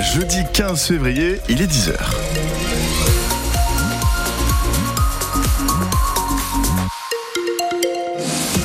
jeudi 15 février, il est 10h.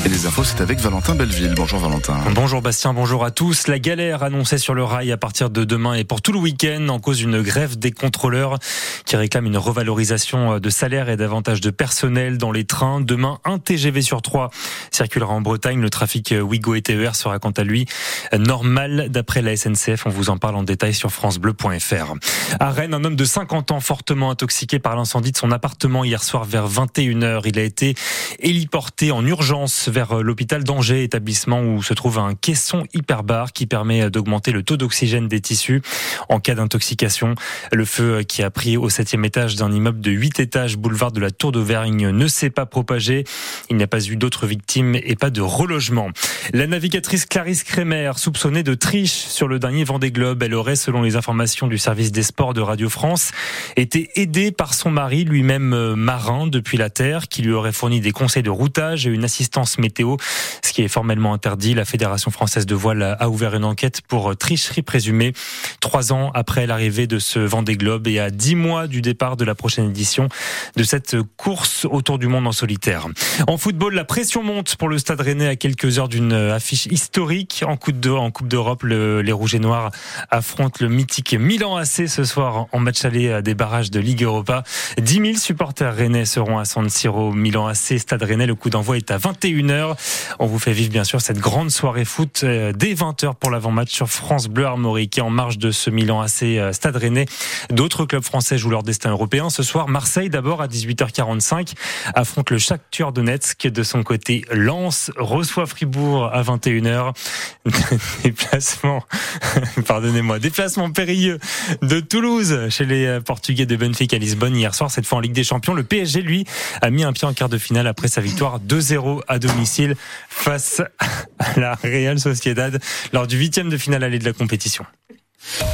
Et les infos, c'est avec Valentin Belleville. Bonjour Valentin. Bonjour Bastien, bonjour à tous. La galère annoncée sur le rail à partir de demain et pour tout le week-end en cause d'une grève des contrôleurs qui réclament une revalorisation de salaire et davantage de personnel dans les trains. Demain, un TGV sur trois circulera en Bretagne. Le trafic Wigo et TER sera quant à lui normal d'après la SNCF. On vous en parle en détail sur francebleu.fr. À Rennes, un homme de 50 ans fortement intoxiqué par l'incendie de son appartement hier soir vers 21h. Il a été héliporté en urgence vers l'hôpital d'Angers, établissement où se trouve un caisson hyperbare qui permet d'augmenter le taux d'oxygène des tissus en cas d'intoxication. Le feu qui a pris au septième étage d'un immeuble de 8 étages, boulevard de la Tour d'Auvergne, ne s'est pas propagé. Il n'y a pas eu d'autres victimes et pas de relogement. La navigatrice Clarisse Kremer, soupçonnée de triche sur le dernier Vendée Globe, elle aurait, selon les informations du service des sports de Radio France, été aidée par son mari, lui-même marin depuis la Terre, qui lui aurait fourni des conseils de routage et une assistance météo, ce qui est formellement interdit. La Fédération française de voile a ouvert une enquête pour tricherie présumée, trois ans après l'arrivée de ce Vendée Globe et à dix mois du départ de la prochaine édition de cette course autour du monde en solitaire. En football, la pression monte pour le Stade Rennais à quelques heures d'une affiche historique en Coupe d'Europe. Le, les Rouges et Noirs affrontent le mythique Milan AC ce soir en match aller des barrages de Ligue Europa. 10 000 supporters rennais seront à San Siro, Milan AC, Stade Rennais. Le coup d'envoi est à 21h. On vous fait vivre bien sûr cette grande soirée foot dès 20h pour l'avant-match sur France Bleu Armorique. Et en marge de ce Milan AC Stade Rennais, d'autres clubs français jouent leur destin européen. Ce soir, Marseille d'abord à 18h45 affronte le Shakhtar Donetsk. De son côté, Lens reçoit Fribourg à 21h. Déplacement, pardonnez-moi, déplacement périlleux de Toulouse chez les Portugais de Benfica à Lisbonne hier soir. Cette fois en Ligue des Champions, le PSG lui a mis un pied en quart de finale après sa victoire 2-0 à face à la Real Sociedad lors du huitième de finale allée de la compétition.